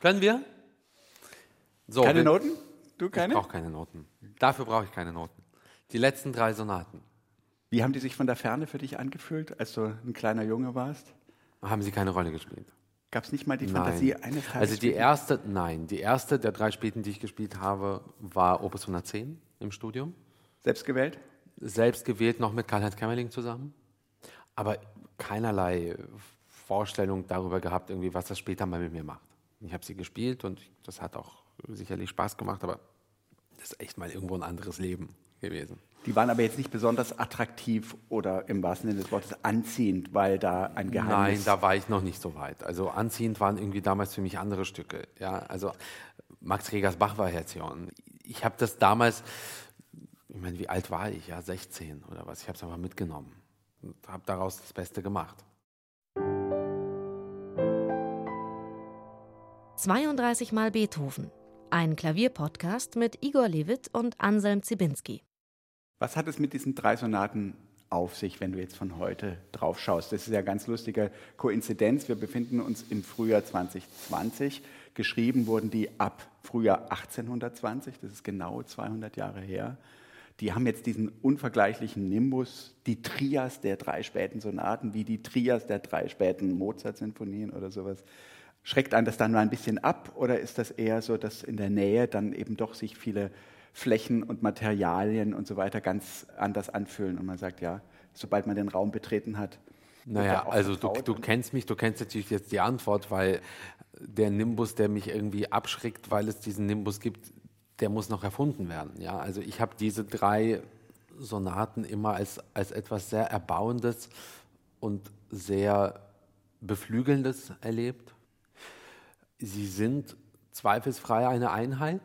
Können wir? So, keine Noten? Du keine? Ich brauche keine Noten. Dafür brauche ich keine Noten. Die letzten drei Sonaten. Wie haben die sich von der Ferne für dich angefühlt, als du ein kleiner Junge warst? Haben sie keine Rolle gespielt. Gab es nicht mal die nein. Fantasie eines Tages? Also die erste, nein, die erste der drei Späten, die ich gespielt habe, war Opus 110 im Studium. Selbst gewählt? Selbst gewählt, noch mit Karl-Heinz Kämmerling zusammen. Aber keinerlei Vorstellung darüber gehabt, irgendwie, was das später mal mit mir macht. Ich habe sie gespielt und das hat auch sicherlich Spaß gemacht, aber das ist echt mal irgendwo ein anderes Leben gewesen. Die waren aber jetzt nicht besonders attraktiv oder im wahrsten Sinne des Wortes anziehend, weil da ein Geheimnis... Nein, da war ich noch nicht so weit. Also anziehend waren irgendwie damals für mich andere Stücke. Ja, also Max Regers Bachvariation. Ich habe das damals, ich meine, wie alt war ich? Ja, 16 oder was. Ich habe es einfach mitgenommen und habe daraus das Beste gemacht. 32 Mal Beethoven. Ein Klavierpodcast mit Igor Levit und Anselm Zibinski. Was hat es mit diesen drei Sonaten auf sich, wenn du jetzt von heute drauf schaust? Das ist ja ganz lustige Koinzidenz. Wir befinden uns im Frühjahr 2020. Geschrieben wurden die ab Frühjahr 1820. Das ist genau 200 Jahre her. Die haben jetzt diesen unvergleichlichen Nimbus, die Trias der drei späten Sonaten, wie die Trias der drei späten Mozart-Sinfonien oder sowas. Schreckt einen das dann mal ein bisschen ab oder ist das eher so, dass in der Nähe dann eben doch sich viele Flächen und Materialien und so weiter ganz anders anfühlen und man sagt, ja, sobald man den Raum betreten hat. Naja, also du, du kennst mich, du kennst natürlich jetzt die Antwort, weil der Nimbus, der mich irgendwie abschreckt, weil es diesen Nimbus gibt, der muss noch erfunden werden. Ja, also ich habe diese drei Sonaten immer als, als etwas sehr Erbauendes und sehr Beflügelndes erlebt. Sie sind zweifelsfrei eine Einheit.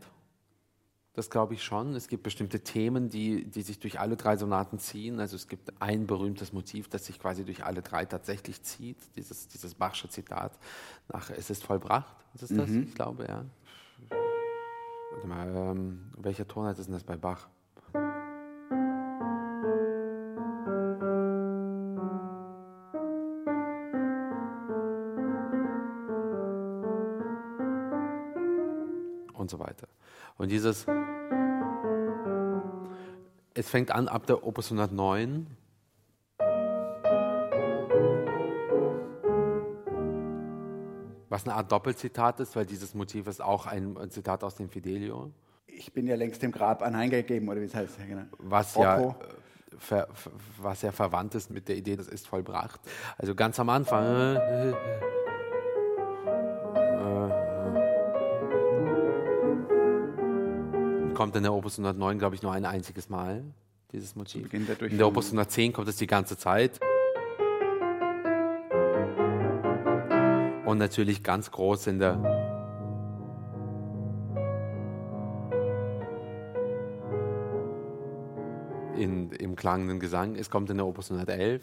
Das glaube ich schon. Es gibt bestimmte Themen, die, die sich durch alle drei Sonaten ziehen. Also es gibt ein berühmtes Motiv, das sich quasi durch alle drei tatsächlich zieht. Dieses, dieses Bachsche Zitat nach Es ist vollbracht. Ist es das? Mhm. Ich glaube, ja. Warte mal, ähm, welcher Tonart ist denn das bei Bach? Und dieses, es fängt an ab der Opus 109. Was eine Art Doppelzitat ist, weil dieses Motiv ist auch ein Zitat aus dem Fidelio. Ich bin ja längst dem Grab anheimgegeben, oder wie es heißt. Genau. Was ja, ver, was ja verwandt ist mit der Idee, das ist vollbracht. Also ganz am Anfang. Kommt in der Opus 109, glaube ich, nur ein einziges Mal, dieses Motiv. In der Opus 110 kommt es die ganze Zeit. Und natürlich ganz groß in der in, im klangenden Gesang. Es kommt in der Opus 111.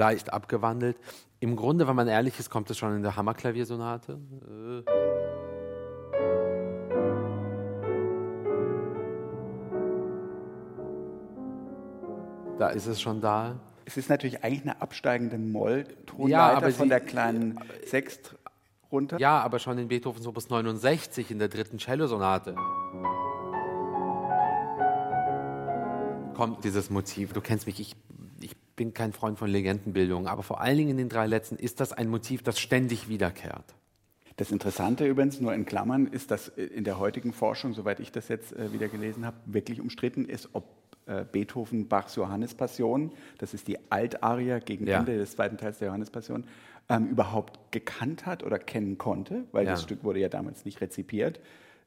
leicht abgewandelt. Im Grunde, wenn man ehrlich ist, kommt es schon in der Hammerklaviersonate. Da ist es schon da. Es ist natürlich eigentlich eine absteigende Moll-Tonleiter ja, von der kleinen Sext runter. Ja, aber schon in Beethovens Opus 69 in der dritten Cellosonate kommt dieses Motiv. Du kennst mich, ich bin kein Freund von Legendenbildung, aber vor allen Dingen in den drei letzten ist das ein Motiv, das ständig wiederkehrt. Das Interessante übrigens, nur in Klammern, ist, dass in der heutigen Forschung, soweit ich das jetzt äh, wieder gelesen habe, wirklich umstritten ist, ob äh, Beethoven Bachs Johannespassion, das ist die Altarie gegen ja. Ende des zweiten Teils der Johannespassion, ähm, überhaupt gekannt hat oder kennen konnte, weil ja. das Stück wurde ja damals nicht rezipiert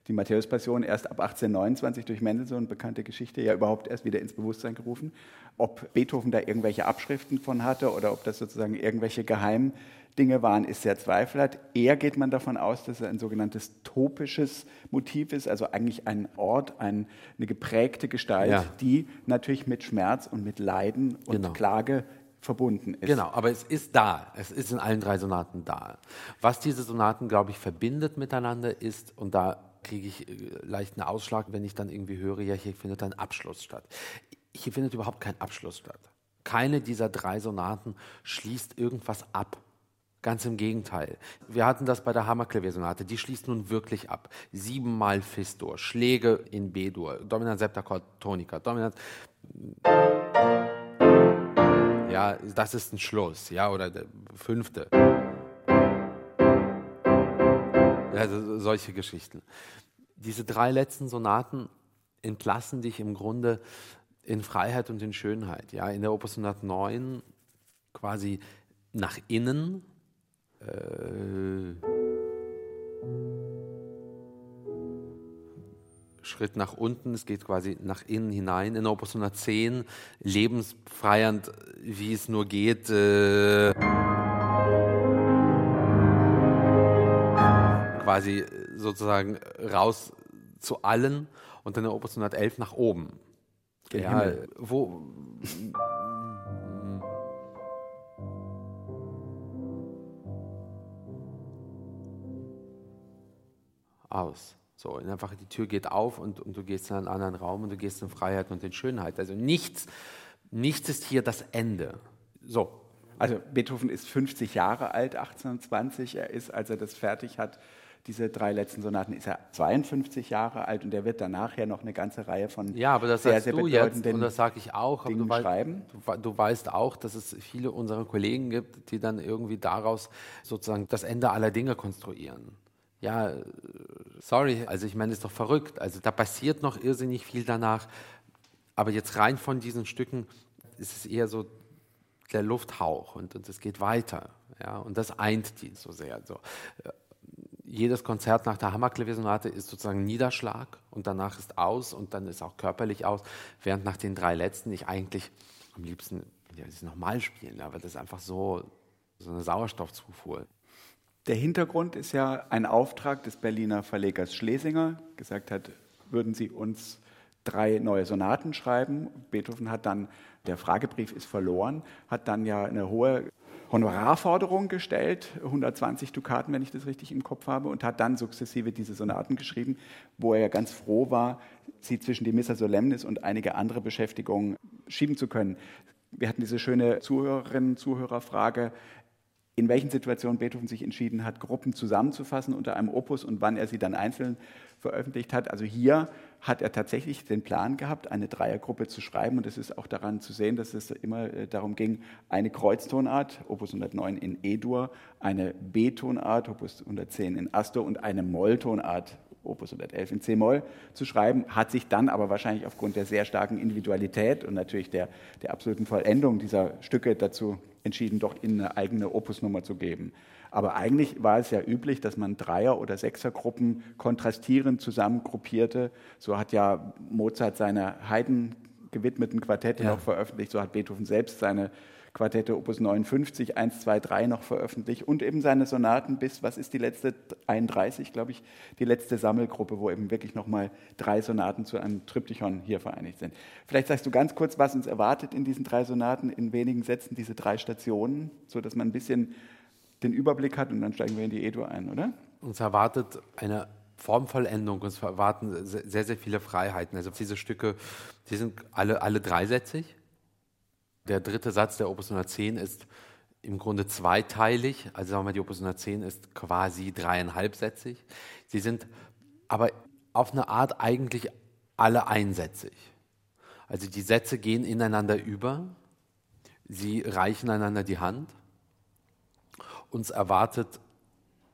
die Matthäus-Passion erst ab 1829 durch Mendelssohn, bekannte Geschichte, ja überhaupt erst wieder ins Bewusstsein gerufen. Ob Beethoven da irgendwelche Abschriften von hatte oder ob das sozusagen irgendwelche Geheimdinge waren, ist sehr zweifelhaft. Eher geht man davon aus, dass es ein sogenanntes topisches Motiv ist, also eigentlich ein Ort, ein, eine geprägte Gestalt, ja. die natürlich mit Schmerz und mit Leiden und genau. Klage verbunden ist. Genau, aber es ist da. Es ist in allen drei Sonaten da. Was diese Sonaten, glaube ich, verbindet miteinander ist, und da kriege ich äh, leicht einen Ausschlag, wenn ich dann irgendwie höre, ja, hier findet ein Abschluss statt. Hier findet überhaupt kein Abschluss statt. Keine dieser drei Sonaten schließt irgendwas ab. Ganz im Gegenteil. Wir hatten das bei der Hammerklaviersonate. Die schließt nun wirklich ab. Siebenmal Fis-Dur, Schläge in B-Dur, Dominant Septakkord, Tonika, Dominant. Ja, das ist ein Schluss, ja, oder der fünfte. Also solche Geschichten. Diese drei letzten Sonaten entlassen dich im Grunde in Freiheit und in Schönheit. Ja, in der Opus 109 quasi nach innen äh, Schritt nach unten, es geht quasi nach innen hinein. In Opus 110 lebensfreiernd, wie es nur geht. Äh, quasi sozusagen raus zu allen und dann in Opus 111 nach oben. Ja, wo, aus. So, und einfach die Tür geht auf und, und du gehst in einen anderen Raum und du gehst in Freiheit und in Schönheit. Also nichts, nichts ist hier das Ende. So. Also Beethoven ist 50 Jahre alt, 1820. Er ist, als er das fertig hat, diese drei letzten Sonaten, ist er 52 Jahre alt und er wird danach ja noch eine ganze Reihe von ja, aber das sehr, sehr du jetzt und das sage ich auch. Dingen du, schreiben. Du, du, weißt auch, dass es viele unserer Kollegen gibt, die dann irgendwie daraus sozusagen das Ende aller Dinge konstruieren ja, sorry, also ich meine, das ist doch verrückt. Also da passiert noch irrsinnig viel danach. Aber jetzt rein von diesen Stücken ist es eher so der Lufthauch und, und es geht weiter. Ja, und das eint die so sehr. So. Jedes Konzert nach der Hammerklaviersonate ist sozusagen Niederschlag und danach ist aus und dann ist auch körperlich aus, während nach den drei letzten ich eigentlich am liebsten ja, das nochmal spielen, aber das ist einfach so, so eine Sauerstoffzufuhr. Der Hintergrund ist ja ein Auftrag des Berliner Verlegers Schlesinger, gesagt hat, würden Sie uns drei neue Sonaten schreiben. Beethoven hat dann, der Fragebrief ist verloren, hat dann ja eine hohe Honorarforderung gestellt, 120 Dukaten, wenn ich das richtig im Kopf habe, und hat dann sukzessive diese Sonaten geschrieben, wo er ja ganz froh war, sie zwischen die Missa Solemnis und einige andere Beschäftigungen schieben zu können. Wir hatten diese schöne Zuhörerinnen-Zuhörerfrage, in welchen Situationen Beethoven sich entschieden hat, Gruppen zusammenzufassen unter einem Opus und wann er sie dann einzeln veröffentlicht hat. Also hier hat er tatsächlich den Plan gehabt, eine Dreiergruppe zu schreiben und es ist auch daran zu sehen, dass es immer äh, darum ging, eine Kreuztonart, Opus 109 in E-Dur, eine B-Tonart, Opus 110 in Astor und eine Molltonart, Opus 111 in C-Moll zu schreiben, hat sich dann aber wahrscheinlich aufgrund der sehr starken Individualität und natürlich der, der absoluten Vollendung dieser Stücke dazu entschieden, doch ihnen eine eigene Opusnummer zu geben. Aber eigentlich war es ja üblich, dass man Dreier- oder Sechsergruppen kontrastierend zusammengruppierte. So hat ja Mozart seine Haydn gewidmeten Quartette ja. noch veröffentlicht, so hat Beethoven selbst seine Quartette Opus 59, 1, 2, 3 noch veröffentlicht und eben seine Sonaten bis, was ist die letzte, 31, glaube ich, die letzte Sammelgruppe, wo eben wirklich nochmal drei Sonaten zu einem Triptychon hier vereinigt sind. Vielleicht sagst du ganz kurz, was uns erwartet in diesen drei Sonaten, in wenigen Sätzen diese drei Stationen, sodass man ein bisschen den Überblick hat und dann steigen wir in die Edo ein, oder? Uns erwartet eine Formvollendung, uns erwarten sehr, sehr viele Freiheiten. Also diese Stücke, die sind alle, alle dreisätzig. Der dritte Satz der Opus 110 ist im Grunde zweiteilig. Also sagen wir mal, die Opus 110 ist quasi dreieinhalbsätzig. Sie sind aber auf eine Art eigentlich alle einsätzig. Also die Sätze gehen ineinander über, sie reichen einander die Hand. Uns erwartet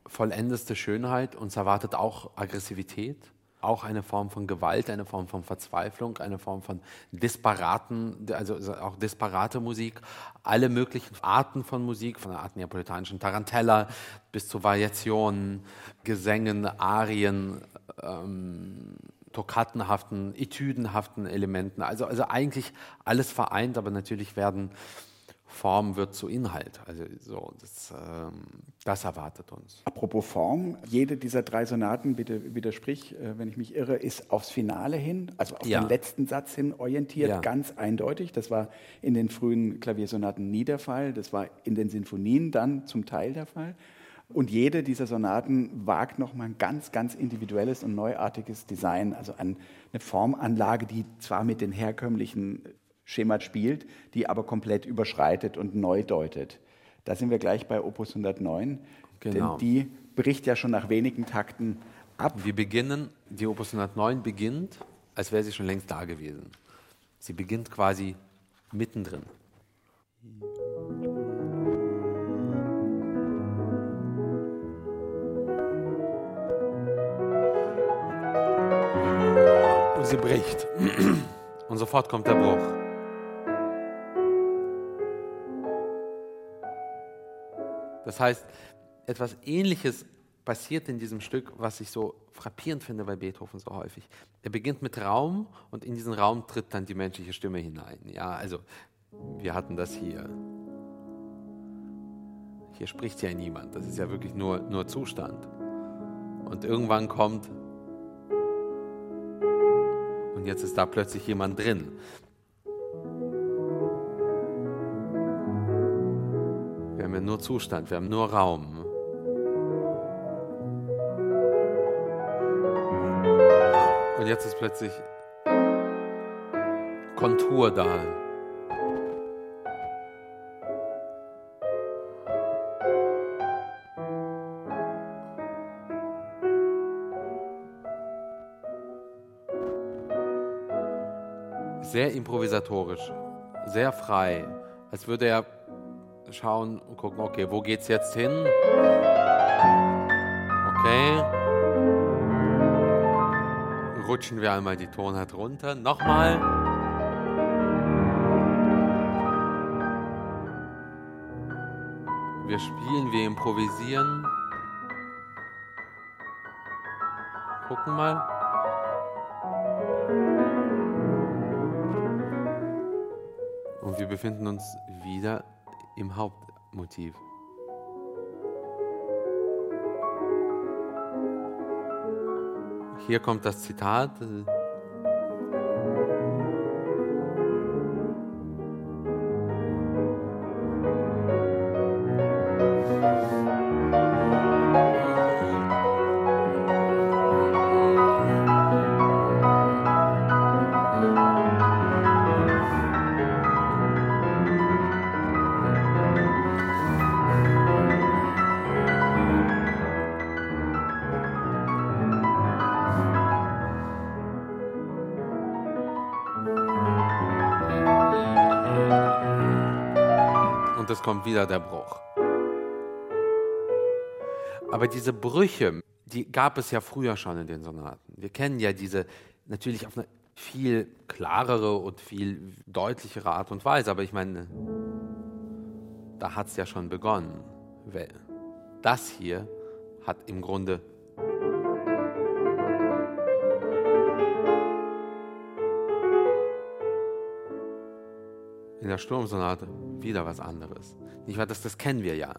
vollendeste Schönheit, uns erwartet auch Aggressivität auch eine Form von Gewalt, eine Form von Verzweiflung, eine Form von disparaten, also auch disparate Musik, alle möglichen Arten von Musik, von der Art neapolitanischen Tarantella bis zu Variationen, Gesängen, Arien, ähm, toccattenhaften, etüdenhaften Elementen. Also, also eigentlich alles vereint, aber natürlich werden Form wird zu Inhalt. Also so, das, ähm, das, erwartet uns. Apropos Form, jede dieser drei Sonaten, bitte widersprich, äh, wenn ich mich irre, ist aufs Finale hin, also auf ja. den letzten Satz hin orientiert, ja. ganz eindeutig. Das war in den frühen Klaviersonaten nie der Fall, das war in den Sinfonien dann zum Teil der Fall. Und jede dieser Sonaten wagt nochmal ein ganz, ganz individuelles und neuartiges Design, also eine Formanlage, die zwar mit den herkömmlichen Schema spielt, die aber komplett überschreitet und neu deutet. Da sind wir gleich bei Opus 109, genau. denn die bricht ja schon nach wenigen Takten ab. Wir beginnen, die Opus 109 beginnt, als wäre sie schon längst da gewesen. Sie beginnt quasi mittendrin. Und sie bricht. Und sofort kommt der Bruch. Das heißt, etwas Ähnliches passiert in diesem Stück, was ich so frappierend finde bei Beethoven so häufig. Er beginnt mit Raum und in diesen Raum tritt dann die menschliche Stimme hinein. Ja, also wir hatten das hier. Hier spricht ja niemand. Das ist ja wirklich nur, nur Zustand. Und irgendwann kommt und jetzt ist da plötzlich jemand drin. Haben ja nur Zustand, wir haben nur Raum. Und jetzt ist plötzlich Kontur da. Sehr improvisatorisch, sehr frei, als würde er schauen und gucken, okay, wo geht's jetzt hin? Okay rutschen wir einmal die Tonart runter. Nochmal. Wir spielen, wir improvisieren. Gucken mal. Und wir befinden uns wieder im Hauptmotiv. Hier kommt das Zitat. Kommt wieder der Bruch. Aber diese Brüche, die gab es ja früher schon in den Sonaten. Wir kennen ja diese natürlich auf eine viel klarere und viel deutlichere Art und Weise. Aber ich meine, da hat es ja schon begonnen. Das hier hat im Grunde in der Sturmsonate wieder was anderes. Nicht wahr? Das, das kennen wir ja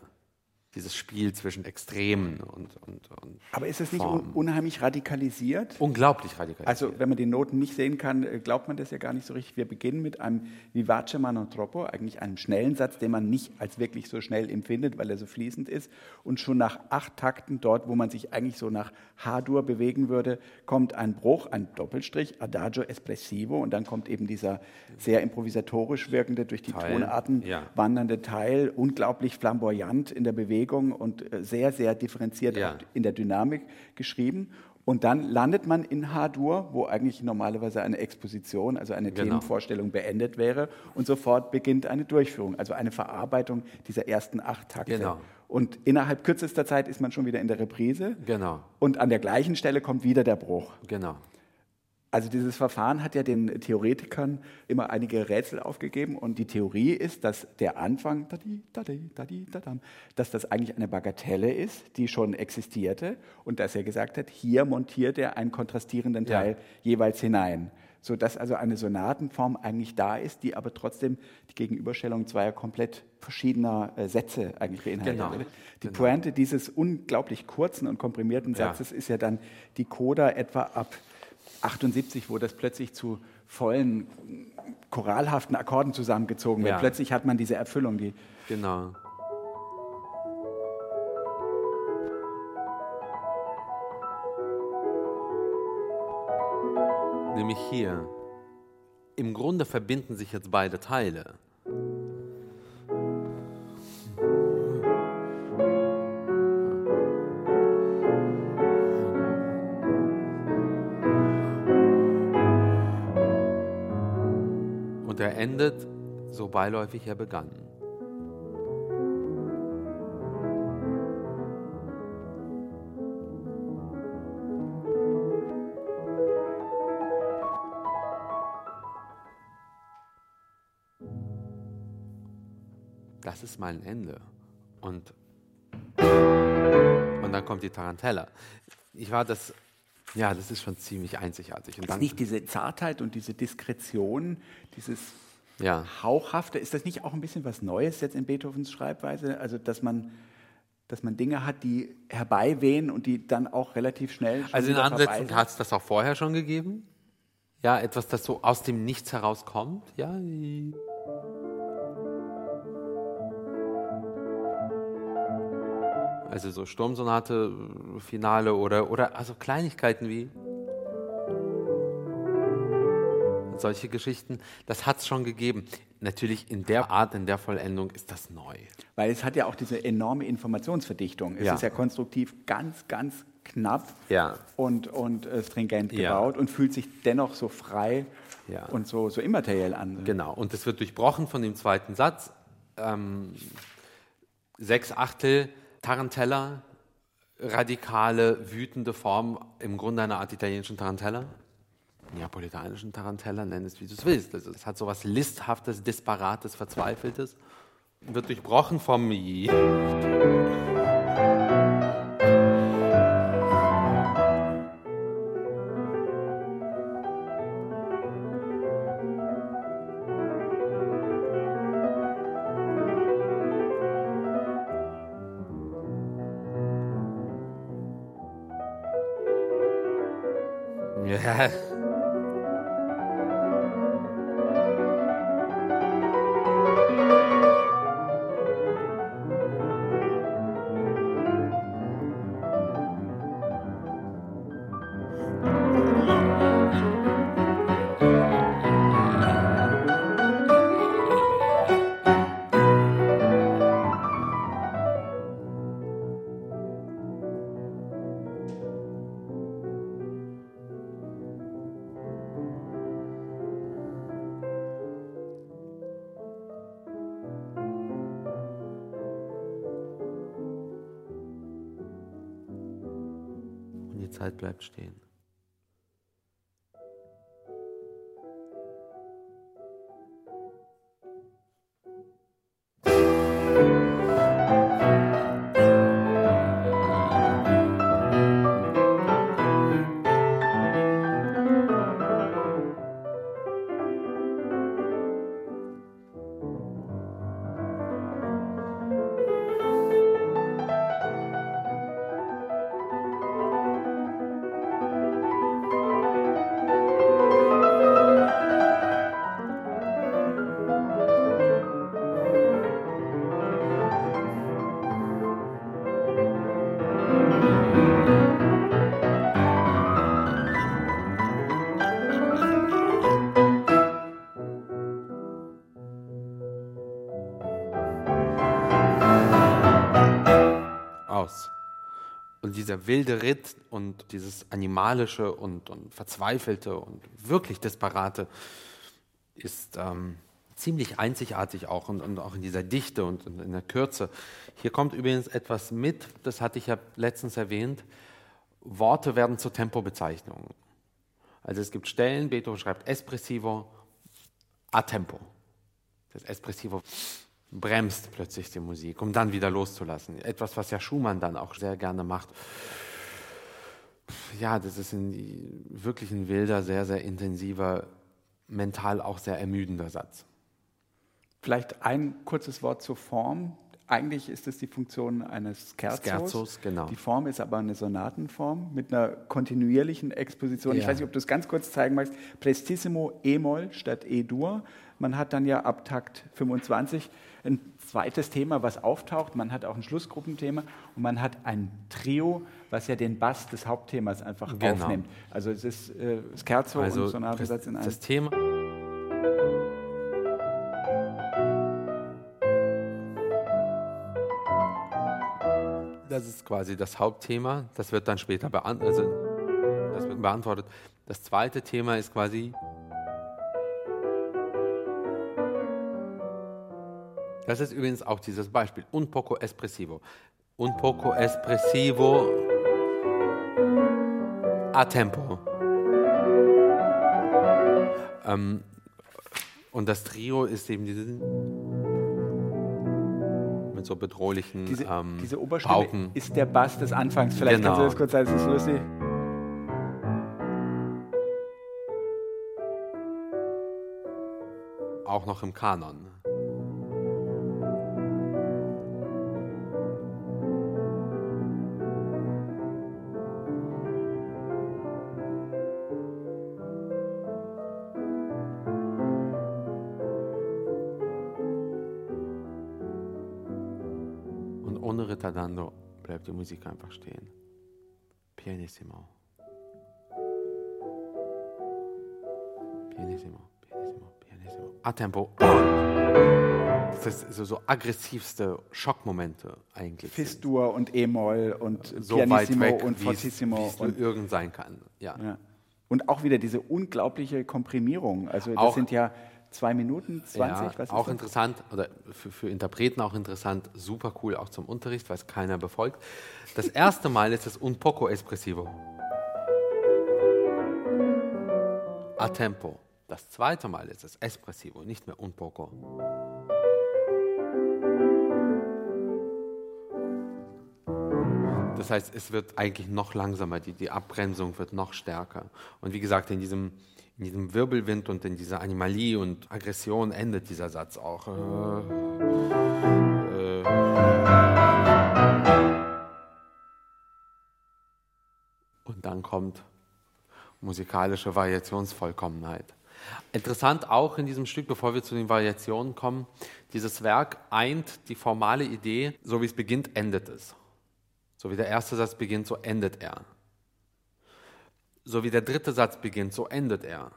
dieses Spiel zwischen Extremen und. und, und Aber ist es nicht un unheimlich radikalisiert? Unglaublich radikalisiert. Also, wenn man die Noten nicht sehen kann, äh, glaubt man das ja gar nicht so richtig. Wir beginnen mit einem Vivace Mano Troppo, eigentlich einem schnellen Satz, den man nicht als wirklich so schnell empfindet, weil er so fließend ist. Und schon nach acht Takten, dort, wo man sich eigentlich so nach H-Dur bewegen würde, kommt ein Bruch, ein Doppelstrich, Adagio Espressivo. Und dann kommt eben dieser sehr improvisatorisch wirkende, durch die Teil, Tonarten ja. wandernde Teil, unglaublich flamboyant in der Bewegung Bewegung und äh, sehr, sehr differenziert ja. in der Dynamik geschrieben. Und dann landet man in H-Dur, wo eigentlich normalerweise eine Exposition, also eine genau. Themenvorstellung beendet wäre. Und sofort beginnt eine Durchführung, also eine Verarbeitung dieser ersten acht Takte. Genau. Und innerhalb kürzester Zeit ist man schon wieder in der Reprise. Genau. Und an der gleichen Stelle kommt wieder der Bruch. Genau. Also dieses Verfahren hat ja den Theoretikern immer einige Rätsel aufgegeben und die Theorie ist, dass der Anfang, dass das eigentlich eine Bagatelle ist, die schon existierte und dass er gesagt hat, hier montiert er einen kontrastierenden Teil ja. jeweils hinein, sodass also eine Sonatenform eigentlich da ist, die aber trotzdem die Gegenüberstellung zweier komplett verschiedener äh, Sätze eigentlich beinhaltet. Genau. Die genau. Pointe dieses unglaublich kurzen und komprimierten Satzes ja. ist ja dann die Coda etwa ab 78, wo das plötzlich zu vollen choralhaften Akkorden zusammengezogen wird. Ja. Plötzlich hat man diese Erfüllung. Die genau. Nämlich hier. im Grunde verbinden sich jetzt beide Teile. Er endet so beiläufig er begann. das ist mein Ende. Und, und dann kommt die Tarantella. Ich war das, ja, das ist schon ziemlich einzigartig. Und ist nicht diese Zartheit und diese Diskretion, dieses ja. Hauchhafte, ist das nicht auch ein bisschen was Neues jetzt in Beethovens Schreibweise? Also, dass man, dass man Dinge hat, die herbeiwehen und die dann auch relativ schnell. Also, in Ansätzen hat es das auch vorher schon gegeben? Ja, etwas, das so aus dem Nichts herauskommt? Ja. Also so Sturmsonate, Finale oder, oder also Kleinigkeiten wie solche Geschichten, das hat es schon gegeben. Natürlich in der Art, in der Vollendung ist das neu. Weil es hat ja auch diese enorme Informationsverdichtung. Es ja. ist ja konstruktiv ganz, ganz knapp ja. und, und äh, stringent gebaut ja. und fühlt sich dennoch so frei und so, so immateriell an. Genau, und es wird durchbrochen von dem zweiten Satz. Ähm, sechs Achtel Tarantella, radikale, wütende Form, im Grunde eine Art italienischen Tarantella. Neapolitanischen Tarantella, nenn es wie du es willst. Also es hat so etwas Listhaftes, Disparates, Verzweifeltes. Wird durchbrochen vom that. Bleibt stehen. Dieser wilde Ritt und dieses Animalische und, und Verzweifelte und wirklich Desperate ist ähm, ziemlich einzigartig auch und, und, auch in dieser Dichte und, und in der Kürze. Hier kommt übrigens etwas mit, das hatte ich ja letztens erwähnt. Worte werden zur Tempobezeichnungen. Also es gibt Stellen, Beethoven schreibt espressivo a tempo. Das Espressivo bremst plötzlich die Musik, um dann wieder loszulassen. Etwas, was ja Schumann dann auch sehr gerne macht. Ja, das ist ein, wirklich ein wilder, sehr, sehr intensiver, mental auch sehr ermüdender Satz. Vielleicht ein kurzes Wort zur Form. Eigentlich ist es die Funktion eines Scherzos. Scherzos genau. Die Form ist aber eine Sonatenform mit einer kontinuierlichen Exposition. Ja. Ich weiß nicht, ob du es ganz kurz zeigen magst. Prestissimo E-Moll statt E-Dur. Man hat dann ja ab Takt 25 ein zweites Thema, was auftaucht. Man hat auch ein Schlussgruppenthema und man hat ein Trio, was ja den Bass des Hauptthemas einfach genau. aufnimmt. Also es ist äh, Scherzo also und Sonatenbesatz in einem. Das Thema. Das ist quasi das Hauptthema. Das wird dann später beantwortet. Also das wird beantwortet. Das zweite Thema ist quasi Das ist übrigens auch dieses Beispiel. Un poco espressivo. Un poco espressivo a tempo. Ähm, und das Trio ist eben dieses mit so bedrohlichen diese, ähm, diese Oberstimme Pauken. ist der Bass des Anfangs. Vielleicht Genau. kannst du das kurz sagen, das ist lustig. Auch noch im Kanon. Die Musik einfach stehen. Pianissimo. Pianissimo, pianissimo, pianissimo. A tempo. Das ist so, so aggressivste Schockmomente eigentlich. sind. Fis-Dur und E-Moll und so Pianissimo weit weg, und Fortissimo. und, irgend sein kann. Ja. ja. und auch wieder diese unglaubliche Komprimierung. Also das Auch- sind ja zwei Minuten, 20, ja, was ist auch das? interessant, oder für, für Interpreten auch interessant, super cool auch zum Unterricht, weil es keiner befolgt. Das erste Mal ist es un poco espressivo. A tempo. Das zweite Mal ist es espressivo, nicht mehr un poco. Das heißt, es wird eigentlich noch langsamer, die, die Abbremsung wird noch stärker. Und wie gesagt, in diesem, in diesem Wirbelwind und in dieser Animalie und Aggression endet dieser Satz auch. Äh, äh, und dann kommt musikalische Variationsvollkommenheit. Interessant auch in diesem Stück, bevor wir zu den Variationen kommen, dieses Werk eint die formale Idee, so wie es beginnt, endet es. So wie der erste Satz beginnt, so endet er. So wie der dritte Satz beginnt, so endet er.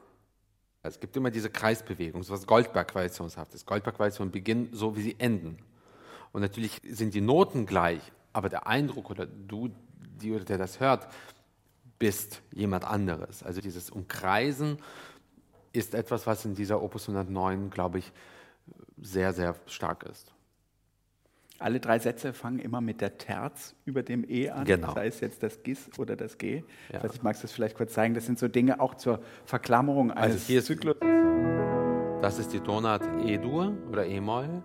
Es gibt immer diese Kreisbewegung, so was Goldberg-Variationshaft ist. Goldberg-Variationen beginnen so, wie sie enden. Und natürlich sind die Noten gleich, aber der Eindruck oder du, die oder der das hört, bist jemand anderes. Also dieses Umkreisen ist etwas, was in dieser Opus 109, glaube ich, sehr, sehr stark ist. Alle drei Sätze fangen immer mit der Terz über dem E an, Genau. sei es jetzt das Gis oder das G. Ja. Ich weiß nicht, magst du das vielleicht kurz zeigen? Das sind so Dinge auch zur Verklammerung eines Also hier Zyklus. Das ist die Tonart E-Dur oder E-Moll.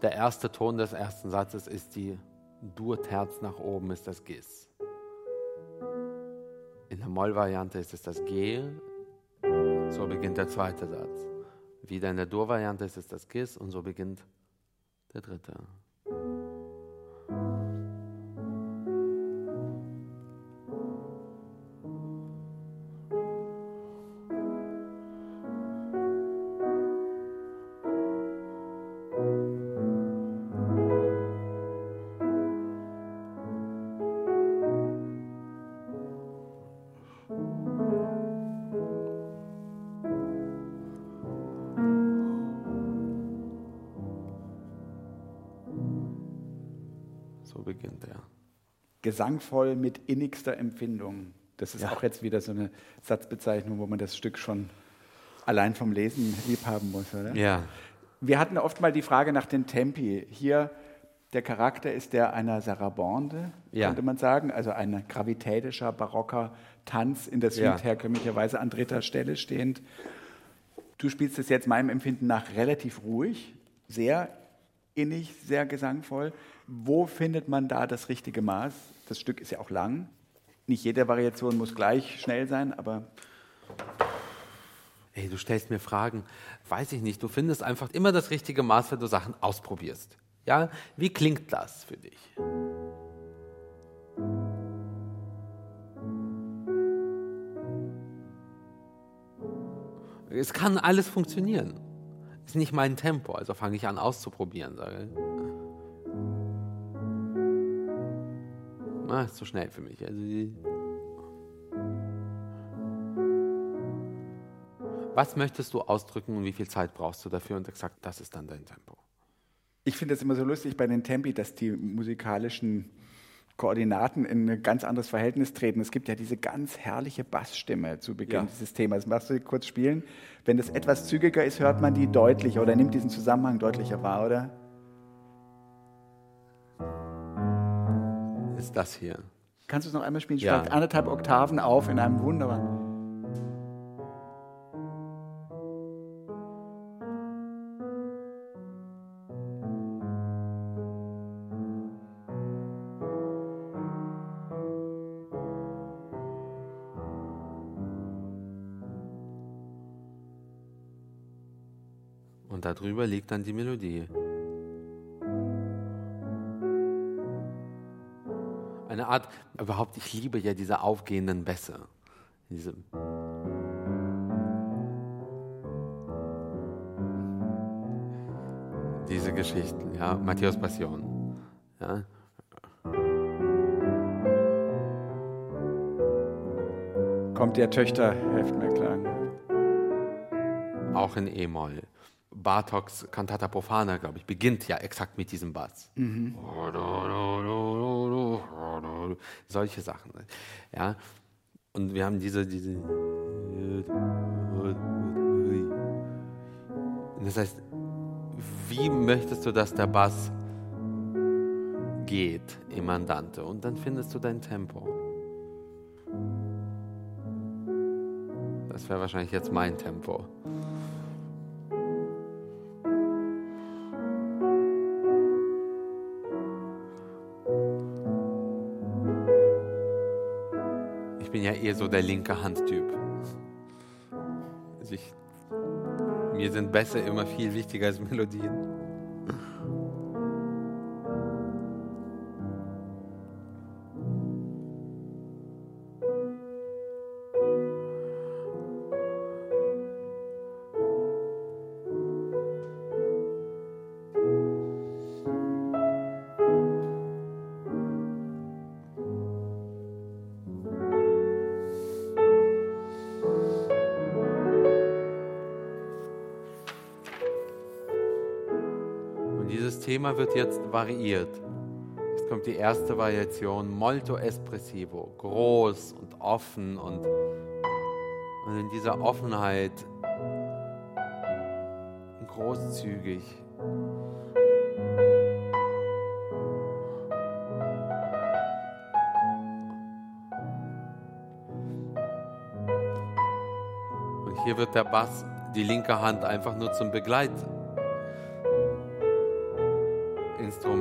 Der erste Ton des ersten Satzes ist die Dur-Terz nach oben, ist das Gis. In der Moll-Variante ist es das G. So beginnt der zweite Satz. Wieder in der Dur-Variante ist es das Gis und so beginnt der dritte. Gesangvoll mit innigster Empfindung. Das ist Ja. auch jetzt wieder so eine Satzbezeichnung, wo man das Stück schon allein vom Lesen lieb haben muss, oder? Ja, Wir hatten oft mal die Frage nach den Tempi. Hier, der Charakter ist der einer Sarabande, Ja. könnte man sagen, also ein gravitätischer, barocker Tanz in der Suite Ja. herkömmlicherweise an dritter Stelle stehend. Du spielst es jetzt meinem Empfinden nach relativ ruhig, sehr innig, sehr gesangvoll. Wo findet man da das richtige Maß? Das Stück ist ja auch lang. Nicht jede Variation muss gleich schnell sein, aber Ey, du stellst mir Fragen, weiß ich nicht. Du findest einfach immer das richtige Maß, wenn du Sachen ausprobierst. Ja, wie klingt das für dich? Es kann alles funktionieren. Ist nicht mein Tempo, also fange ich an auszuprobieren. Sage. Ah, ist zu schnell für mich. Also Was möchtest du ausdrücken und wie viel Zeit brauchst du dafür? Und sagt, das ist dann dein Tempo. Ich finde es immer so lustig bei den Tempi, dass die musikalischen Koordinaten in ein ganz anderes Verhältnis treten. Es gibt ja diese ganz herrliche Bassstimme zu Beginn ja. dieses Themas. Machst du kurz spielen? Wenn das etwas zügiger ist, hört man die deutlicher oder nimmt diesen Zusammenhang deutlicher wahr, oder? Ist das hier. Kannst du es noch einmal spielen? Ja. anderthalb Oktaven auf in einem wunderbaren. Und darüber liegt dann die Melodie. Eine Art, überhaupt, ich liebe ja diese aufgehenden Bässe. Diese diese Geschichten, ja, Matthäus Passion. Ja. Kommt der Töchter, helft mir klar. Auch in E-Moll. Bartoks Cantata Profana, glaube ich, beginnt ja exakt mit diesem Bass. Mhm. Solche Sachen. Ja. Und wir haben diese, diese. Das heißt, wie möchtest du, dass der Bass geht im Andante? Und dann findest du dein Tempo. Das wäre wahrscheinlich jetzt mein Tempo. Der linke Handtyp. Also ich, mir sind Bässe immer viel wichtiger als Melodien. Thema wird jetzt variiert. Jetzt kommt die erste Variation, molto espressivo, groß und offen und, und in dieser Offenheit großzügig. Und hier wird der Bass, die linke Hand einfach nur zum Begleit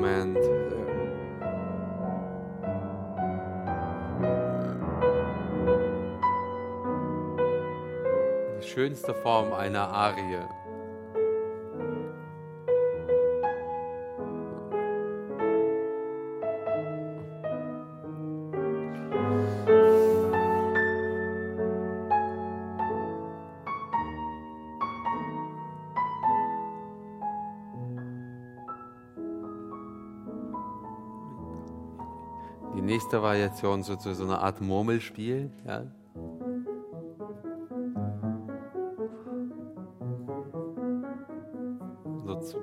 Instrument. Die schönste Form einer Arie. Nächste Variation so, so eine Art Murmelspiel. Ja. So.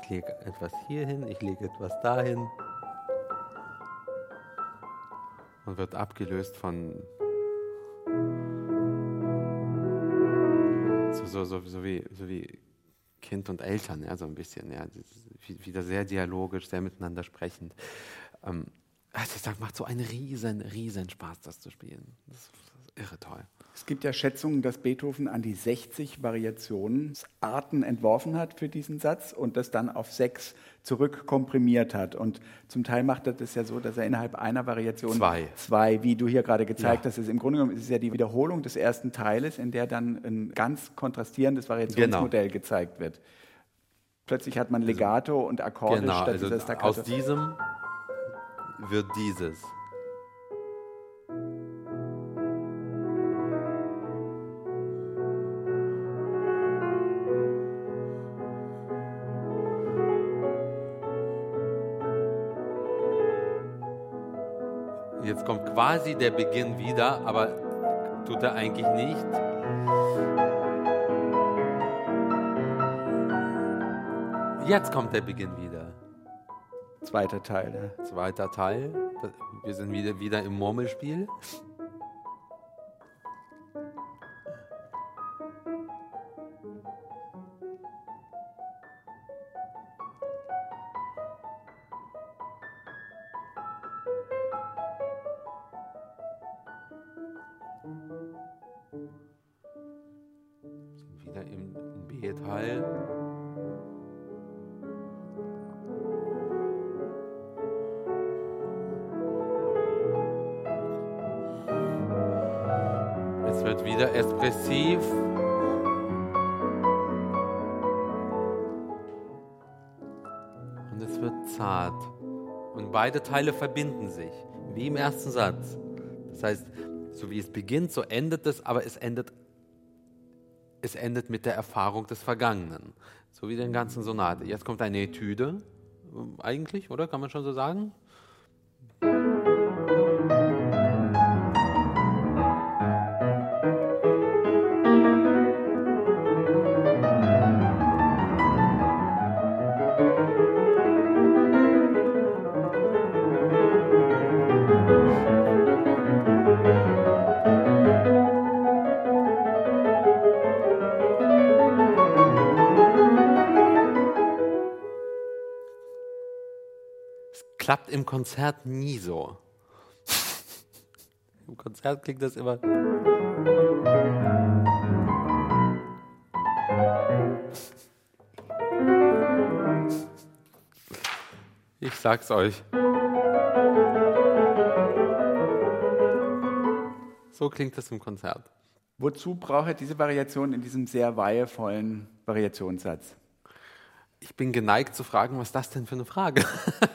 Ich lege etwas hier hin, ich lege etwas dahin und wird abgelöst von so, so, so, wie, so wie Kind und Eltern, ja, so ein bisschen. Ja, wieder sehr dialogisch, sehr miteinander sprechend. Ähm, also ich sage, macht so einen riesen, riesen Spaß, das zu spielen. Das ist irre toll. Es gibt ja Schätzungen, dass Beethoven an die 60 Variationsarten entworfen hat für diesen Satz und das dann auf sechs zurückkomprimiert hat. Und zum Teil macht er das ja so, dass er innerhalb einer Variation zwei, zwei wie du hier gerade gezeigt ja. hast, ist im Grunde genommen ist es ja die Wiederholung des ersten Teiles, in der dann ein ganz kontrastierendes Variationsmodell genau. gezeigt wird. Plötzlich hat man also Legato und Akkorde genau, statt also dieser Staccato. Aus diesem wird dieses. Quasi der Beginn wieder, aber Tut er eigentlich nicht. Jetzt kommt der Beginn wieder. Zweiter Teil. Ja. Zweiter Teil. Wir sind wieder, wieder im Murmelspiel. Beide Teile verbinden sich, wie im ersten Satz. Das heißt, so wie es beginnt, so endet es, aber es endet, es endet mit der Erfahrung des Vergangenen. So wie den ganzen Sonate. Jetzt kommt eine Etüde, eigentlich, oder? Kann man schon so sagen? Klappt im Konzert nie so. Im Konzert klingt das immer. Ich sag's euch. So klingt das im Konzert. Wozu braucht er diese Variation in diesem sehr weihevollen Variationssatz? Ich bin geneigt zu fragen, was ist das denn für eine Frage?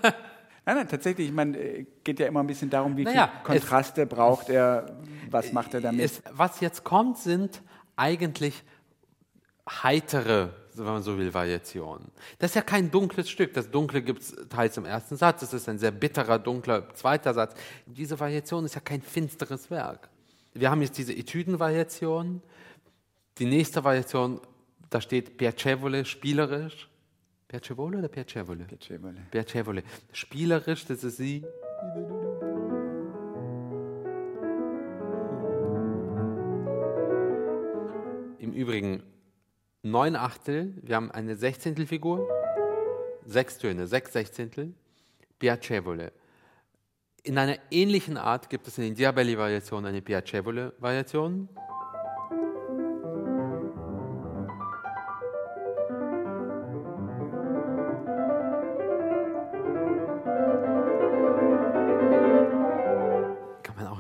Nein, nein, tatsächlich, ich meine, äh, geht ja immer ein bisschen darum, wie naja, viele Kontraste es, braucht er, was macht er damit? Es, was jetzt kommt, sind eigentlich heitere, wenn man so will, Variationen. Das ist ja kein dunkles Stück. Das Dunkle gibt es teils im ersten Satz, das ist ein sehr bitterer, dunkler zweiter Satz. Diese Variation ist ja kein finsteres Werk. Wir haben jetzt diese Etüdenvariation. Die nächste Variation, da steht Piacevole, spielerisch. Piacevole oder Piacevole? Piacevole. Piacevole. Spielerisch, das ist sie. Im Übrigen neun Achtel, wir haben eine Sechzehntelfigur, sechs Töne, sechs Sechzehntel, Piacevole. In einer ähnlichen Art gibt es in den Diabelli-Variationen eine Piacevole-Variation.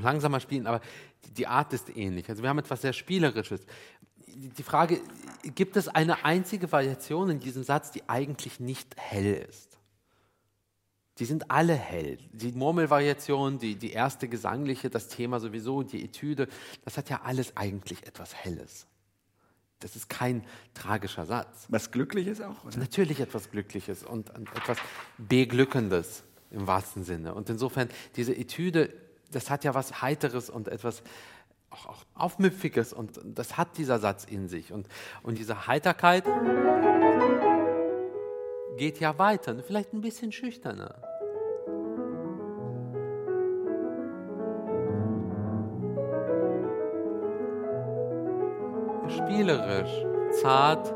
Langsamer spielen, aber die Art ist ähnlich. Also wir haben etwas sehr Spielerisches. Die Frage, gibt es eine einzige Variation in diesem Satz, die eigentlich nicht hell ist? Die sind alle hell. Die Murmelvariation, die, die erste gesangliche, das Thema sowieso, die Etüde, das hat ja alles eigentlich etwas Helles. Das ist kein tragischer Satz. Was Glückliches auch? Oder? Natürlich etwas Glückliches und, und etwas Beglückendes im wahrsten Sinne. Und insofern, diese Etüde das hat ja was Heiteres und etwas auch, auch Aufmüpfiges und das hat dieser Satz in sich. Und, und diese Heiterkeit geht ja weiter, vielleicht ein bisschen schüchterner. Spielerisch, zart,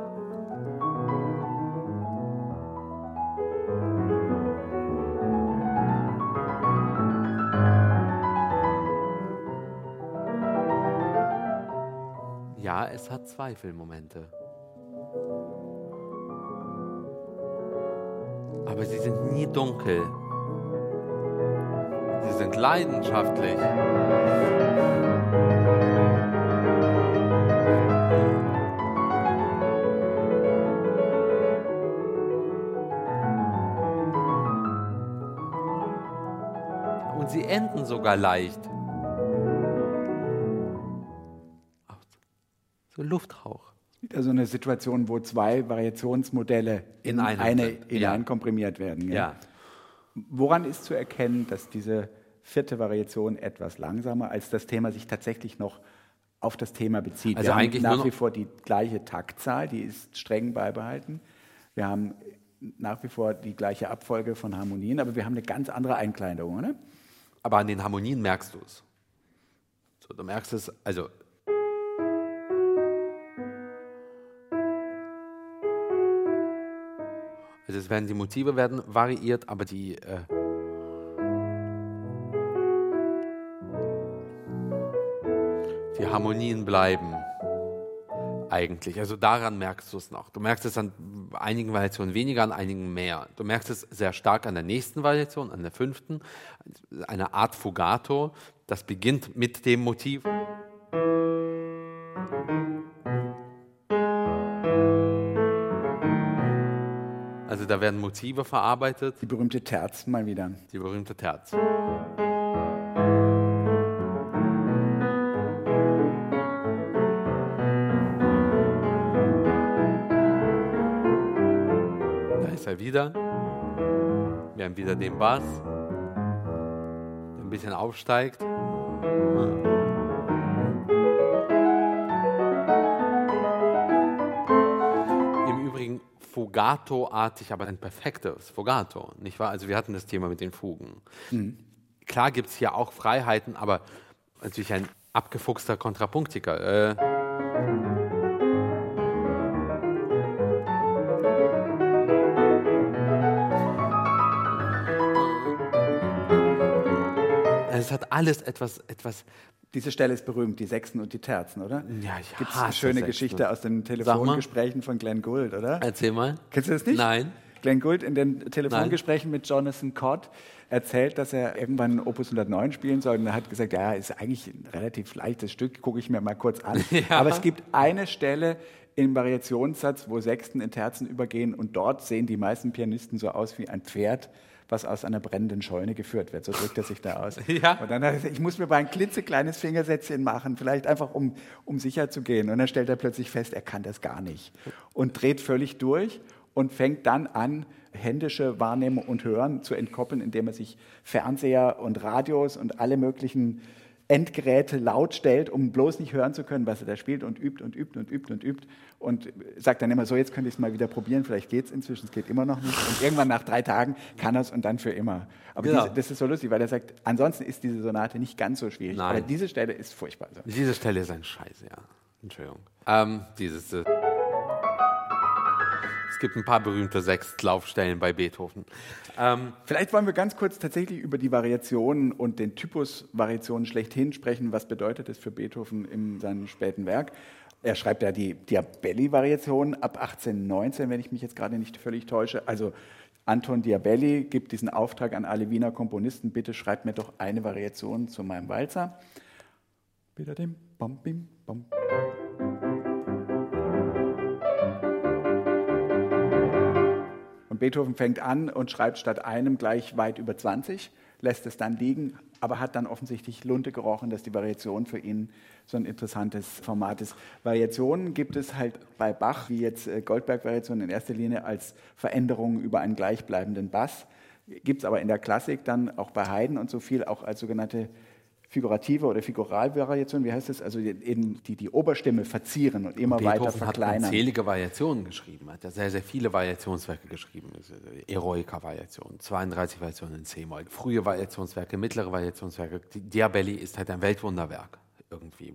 es hat Zweifelmomente. Aber sie sind nie dunkel. Sie sind leidenschaftlich. Und sie enden sogar leicht. Lufthauch. Wieder so eine Situation, wo zwei Variationsmodelle in, in eine, hineinkomprimiert ja. werden. Ja. ja. Woran ist zu erkennen, dass diese vierte Variation etwas langsamer als das Thema sich tatsächlich noch auf das Thema bezieht. Also Wir eigentlich nach wie vor die gleiche Taktzahl, die ist streng beibehalten. Wir haben nach wie vor die gleiche Abfolge von Harmonien, aber wir haben eine ganz andere Einkleidung, oder? Aber an den Harmonien merkst du es. So, du merkst es, also. Es werden die Motive werden variiert, aber die äh, die Harmonien bleiben eigentlich. Also daran merkst du es noch. Du merkst es an einigen Variationen weniger, an einigen mehr. Du merkst es sehr stark an der nächsten Variation, an der fünften, eine Art Fugato. Das beginnt mit dem Motiv. Da werden Motive verarbeitet, Die berühmte Terz mal wieder. die berühmte Terz. Da ist er wieder. Wir haben wieder den Bass, der ein bisschen aufsteigt. Fugato-artig, aber ein perfektes Fugato, nicht wahr? Also wir hatten das Thema mit den Fugen. Klar gibt es hier auch Freiheiten, aber natürlich ein abgefuchster Kontrapunktiker. Äh, es hat alles etwas, etwas Diese Stelle ist berühmt, die Sechsten und die Terzen, oder? Ja, ich Gibt es eine hasse schöne Sechsten. Geschichte aus den. Telefongesprächen von Glenn Gould, oder? Erzähl mal. Kennst du das nicht? Nein. Glenn Gould in den Telefongesprächen mit Jonathan Cott erzählt, dass er irgendwann Opus 109 spielen soll. Und er hat gesagt, ja, ist eigentlich ein relativ leichtes Stück, gucke ich mir mal kurz an. Ja. Aber es gibt eine Stelle im Variationssatz, wo Sechsten in Terzen übergehen und dort sehen die meisten Pianisten so aus wie ein Pferd, was aus einer brennenden Scheune geführt wird. So drückt er sich da aus. Ja. Und dann hat er gesagt, ich muss mir mal ein klitzekleines Fingersätzchen machen, vielleicht einfach um, um sicher zu gehen. Und dann stellt er plötzlich fest, er kann das gar nicht. Und dreht völlig durch und fängt dann an, händische Wahrnehmung und Hören zu entkoppeln, indem er sich Fernseher und Radios und alle möglichen Endgeräte laut stellt, um bloß nicht hören zu können, was er da spielt und übt und übt und übt und übt und sagt dann immer so, jetzt könnte ich es mal wieder probieren, vielleicht geht es inzwischen, es geht immer noch nicht und irgendwann nach drei Tagen kann er es und dann für immer. Aber Genau. diese, das ist so lustig, weil er sagt, ansonsten ist diese Sonate nicht ganz so schwierig, Nein. aber diese Stelle ist furchtbar. So. Diese Stelle ist ein Scheiß, ja. Entschuldigung. Ähm, dieses. Äh, gibt ein paar berühmte Sechstlaufstellen bei Beethoven. Ähm, Vielleicht wollen wir ganz kurz tatsächlich über die Variationen und den Typus Variationen schlechthin sprechen. Was bedeutet es für Beethoven in seinem späten Werk? Er schreibt ja die Diabelli-Variation ab 1819, wenn ich mich jetzt gerade nicht völlig täusche. Also Anton Diabelli gibt diesen Auftrag an alle Wiener Komponisten, bitte schreibt mir doch eine Variation zu meinem Walzer. Bitte dem, bom, bim, bom. Und Beethoven fängt an und schreibt statt einem gleich weit über 20, lässt es dann liegen, aber hat dann offensichtlich Lunte gerochen, dass die Variation für ihn so ein interessantes Format ist. Variationen gibt es halt bei Bach, wie jetzt äh, Goldberg-Variationen in erster Linie als Veränderungen über einen gleichbleibenden Bass. Gibt es aber in der Klassik dann auch bei Haydn und so viel auch als sogenannte figurative oder Figuralvariation, wie heißt das? Also in, die die Oberstimme verzieren und immer weiter Beethoven hat verkleinern. unzählige Variationen geschrieben, hat ja sehr, sehr viele Variationswerke geschrieben. Eroica-Variation, 32 Variationen in C-Moll, frühe Variationswerke, mittlere Variationswerke. Diabelli ist halt ein Weltwunderwerk irgendwie.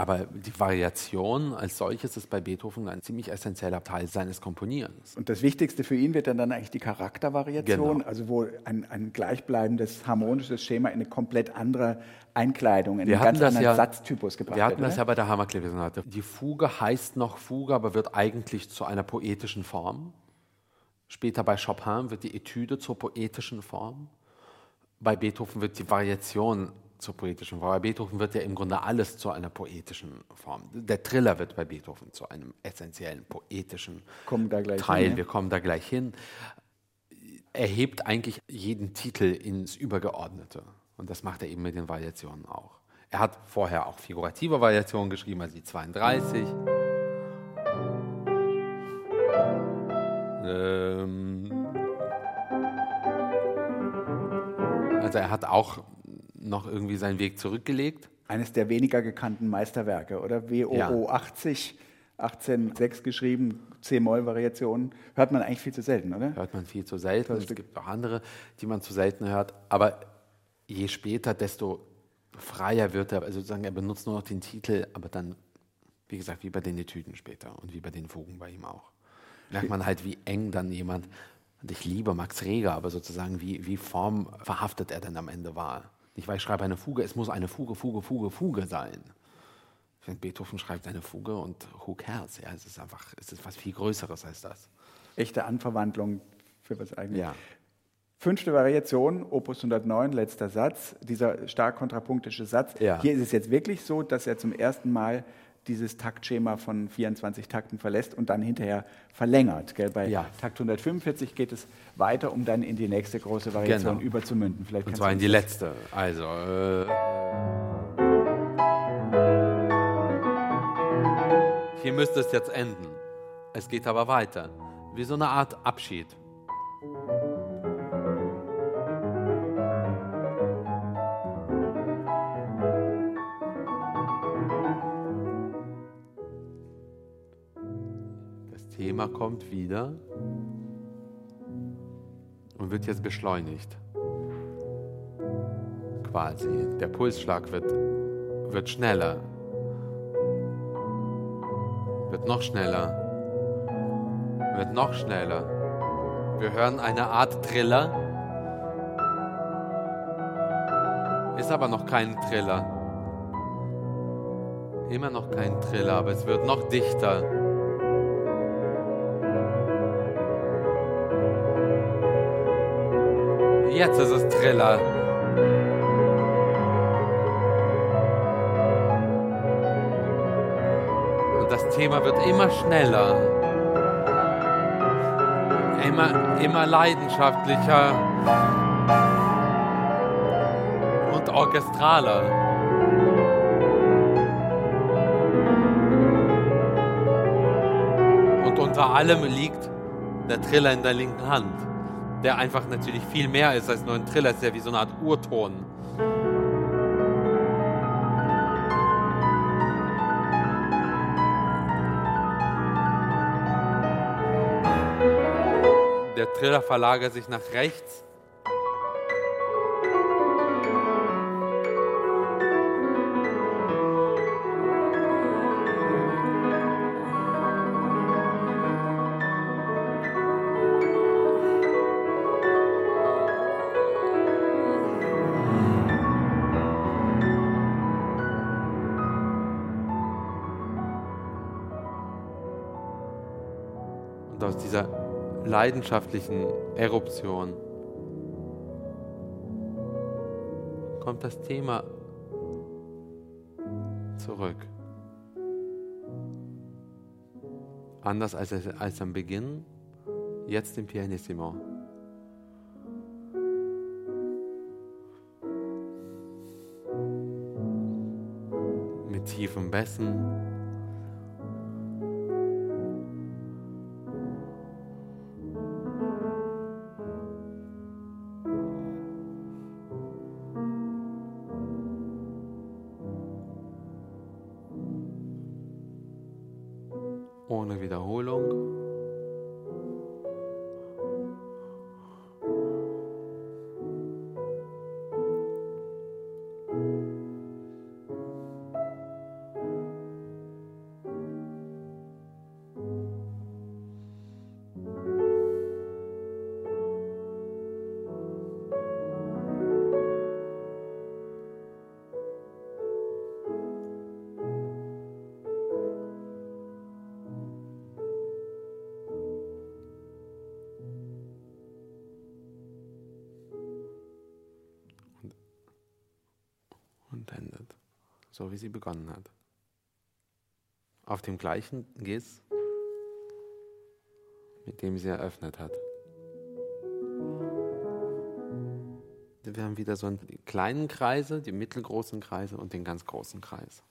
Aber die Variation als solches ist bei Beethoven ein ziemlich essentieller Teil seines Komponierens. Und das Wichtigste für ihn wird dann, dann eigentlich die Charaktervariation, Genau. also wo ein, ein gleichbleibendes harmonisches Schema in eine komplett andere Einkleidung, in Wir einen hatten ganz das anderen ja- Satztypus gebracht Wir hatten wird. das ja oder? bei der Hammerklaviersonate. Die Fuge heißt noch Fuge, aber wird eigentlich zu einer poetischen Form. Später bei Chopin wird die Etüde zur poetischen Form. Bei Beethoven wird die Variation zur poetischen Form. Bei Beethoven wird ja im Grunde alles zu einer poetischen Form. Der Triller wird bei Beethoven zu einem essentiellen poetischen Teil. hin, ja. Wir kommen da gleich hin. Er hebt eigentlich jeden Titel ins Übergeordnete. Und das macht er eben mit den Variationen auch. Er hat vorher auch figurative Variationen geschrieben, also die 32. Ähm also er hat auch noch irgendwie seinen Weg zurückgelegt. Eines der weniger gekannten Meisterwerke, oder? WOO ja. 80, 18,6 geschrieben, C-Moll-Variationen. Hört man eigentlich viel zu selten, oder? Hört man viel zu selten. Es gibt auch andere, die man zu selten hört. Aber je später, desto freier wird er. Also sozusagen, er benutzt nur noch den Titel, aber dann, wie gesagt, wie bei den Etüden später und wie bei den Fugen bei ihm auch. Merkt man halt, wie eng dann jemand, und ich liebe Max Reger, aber sozusagen, wie, wie formverhaftet er denn am Ende war. Nicht, weil ich schreibe eine Fuge, es muss eine Fuge, Fuge, Fuge, Fuge sein. Finde, Beethoven schreibt eine Fuge und who cares? Ja, es ist einfach, es ist was viel Größeres als das. Echte Anverwandlung für was eigenes. Ja. Fünfte Variation, Opus 109, letzter Satz, dieser stark kontrapunktische Satz. Ja. Hier ist es jetzt wirklich so, dass er zum ersten Mal dieses Taktschema von 24 Takten verlässt und dann hinterher verlängert. Gell? Bei ja. Takt 145 geht es weiter, um dann in die nächste große Variation genau. überzumünden. Vielleicht und zwar in die letzte. Also. Äh, hier müsste es jetzt enden. Es geht aber weiter. Wie so eine Art Abschied. Thema kommt wieder und wird jetzt beschleunigt. Quasi. Der Pulsschlag wird, wird schneller. Wird noch schneller. Wird noch schneller. Wir hören eine Art Triller. Ist aber noch kein Triller. Immer noch kein Triller, aber es wird noch dichter. Jetzt ist es Triller. Und das Thema wird immer schneller. Immer, immer leidenschaftlicher und orchestraler. Und unter allem liegt der Triller in der linken Hand der einfach natürlich viel mehr ist als nur ein Triller, ist ja wie so eine Art Urton. Der Triller verlagert sich nach rechts leidenschaftlichen Eruption kommt das Thema zurück. Anders als, als am Beginn, jetzt im Pianissimo. Mit tiefen Bässen, wie sie begonnen hat. Auf dem gleichen Giss, mit dem sie eröffnet hat. Wir haben wieder so die kleinen Kreise, die mittelgroßen Kreise und den ganz großen Kreis.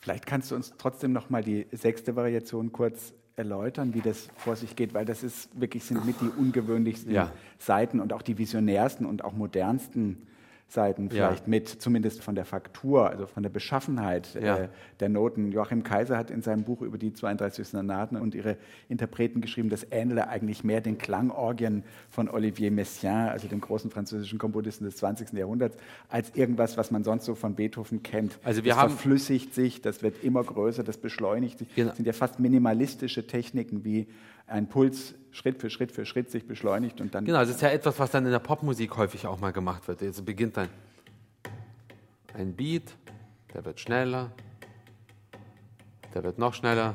Vielleicht kannst du uns trotzdem noch mal die sechste Variation kurz erläutern, wie das vor sich geht, weil das ist wirklich sind mit die ungewöhnlichsten ja. Seiten und auch die visionärsten und auch modernsten Seiten vielleicht ja. mit, zumindest von der Faktur, also von der Beschaffenheit ja. äh, der Noten. Joachim Kaiser hat in seinem Buch über die 32 Sonaten und ihre Interpreten geschrieben, das ähnele eigentlich mehr den Klangorgien von Olivier Messiaen, also dem großen französischen Komponisten des 20. Jahrhunderts, als irgendwas, was man sonst so von Beethoven kennt. Also wir das haben verflüssigt sich, das wird immer größer, das beschleunigt sich. Genau. Das sind ja fast minimalistische Techniken wie ein Puls Schritt für Schritt für Schritt sich beschleunigt und dann. Genau, das ist ja etwas, was dann in der Popmusik häufig auch mal gemacht wird. Jetzt beginnt dann ein Beat, der wird schneller, der wird noch schneller.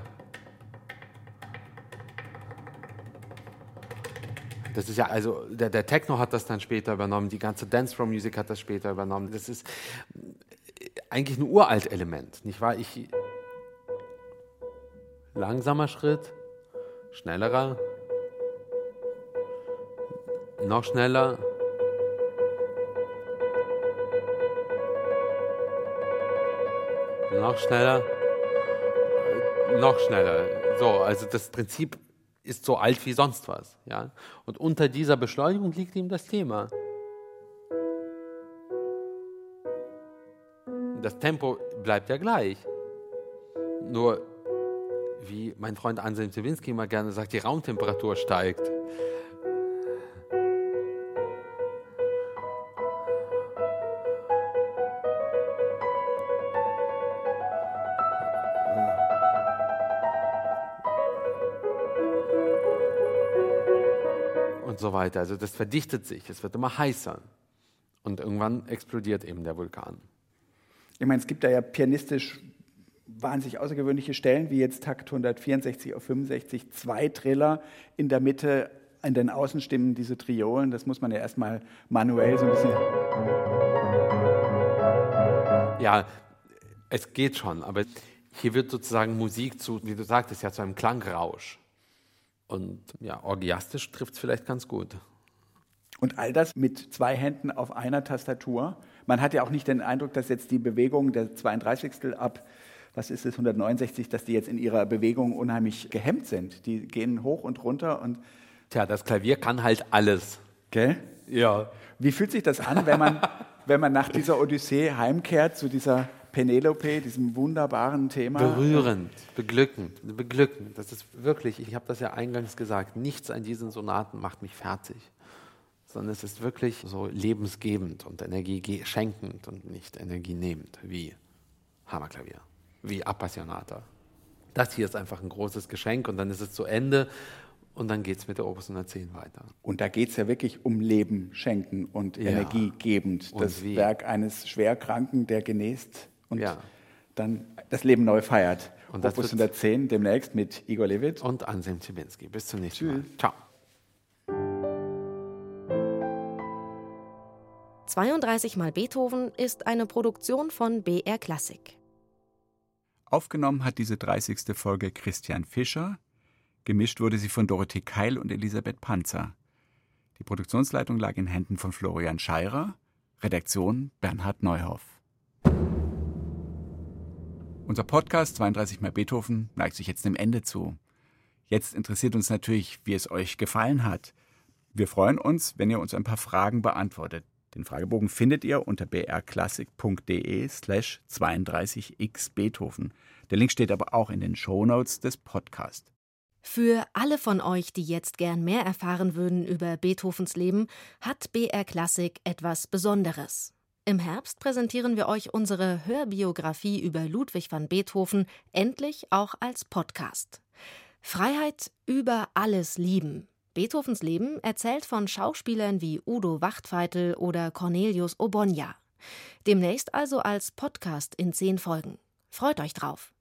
Das ist ja, also der, der Techno hat das dann später übernommen, die ganze Dance-From-Music hat das später übernommen. Das ist eigentlich ein uralt Element, nicht wahr? Ich, langsamer Schritt, schnellerer, noch schneller. Noch schneller. Noch schneller. So, also das Prinzip ist so alt wie sonst was. Ja? Und unter dieser Beschleunigung liegt ihm das Thema. Das Tempo bleibt ja gleich. Nur, wie mein Freund Anselm Zewinski immer gerne sagt, die Raumtemperatur steigt. und so weiter. Also das verdichtet sich, es wird immer heißer. Und irgendwann explodiert eben der Vulkan. Ich meine, es gibt da ja pianistisch wahnsinnig außergewöhnliche Stellen, wie jetzt Takt 164 auf 65, zwei Triller in der Mitte, in den Außenstimmen diese Triolen. Das muss man ja erstmal manuell so ein bisschen. Ja, es geht schon, aber hier wird sozusagen Musik zu, wie du sagtest, ja zu einem Klangrausch. Und ja, orgiastisch trifft es vielleicht ganz gut. Und all das mit zwei Händen auf einer Tastatur. Man hat ja auch nicht den Eindruck, dass jetzt die Bewegung der 32. ab, was ist es, 169, dass die jetzt in ihrer Bewegung unheimlich gehemmt sind. Die gehen hoch und runter und. Tja, das Klavier kann halt alles. Gell? Ja. Wie fühlt sich das an, wenn man, wenn man nach dieser Odyssee heimkehrt zu dieser Penelope, diesem wunderbaren Thema. Berührend, beglückend, beglückend. Das ist wirklich, ich habe das ja eingangs gesagt, nichts an diesen Sonaten macht mich fertig, sondern es ist wirklich so lebensgebend und energieschenkend und nicht energienehmend wie Hammerklavier, wie Appassionata. Das hier ist einfach ein großes Geschenk und dann ist es zu Ende und dann geht es mit der Opus 110 weiter. Und da geht es ja wirklich um Leben schenken und ja. energiegebend. Das und Werk eines Schwerkranken, der genäst und ja. dann das Leben neu feiert. Und das Opus 110 demnächst mit Igor Levit und Anselm Zibinski. Bis zum nächsten Tschüss. Mal. Ciao. 32 mal Beethoven ist eine Produktion von BR Klassik. Aufgenommen hat diese 30. Folge Christian Fischer. Gemischt wurde sie von Dorothee Keil und Elisabeth Panzer. Die Produktionsleitung lag in Händen von Florian Scheirer, Redaktion Bernhard Neuhoff. Unser Podcast 32 mal Beethoven neigt sich jetzt dem Ende zu. Jetzt interessiert uns natürlich, wie es euch gefallen hat. Wir freuen uns, wenn ihr uns ein paar Fragen beantwortet. Den Fragebogen findet ihr unter brklassik.de slash 32x Beethoven. Der Link steht aber auch in den Shownotes des Podcasts. Für alle von euch, die jetzt gern mehr erfahren würden über Beethovens Leben, hat BR Klassik etwas Besonderes. Im Herbst präsentieren wir euch unsere Hörbiografie über Ludwig van Beethoven endlich auch als Podcast. Freiheit über alles lieben. Beethovens Leben erzählt von Schauspielern wie Udo Wachtfeitel oder Cornelius Obonja. Demnächst also als Podcast in zehn Folgen. Freut euch drauf.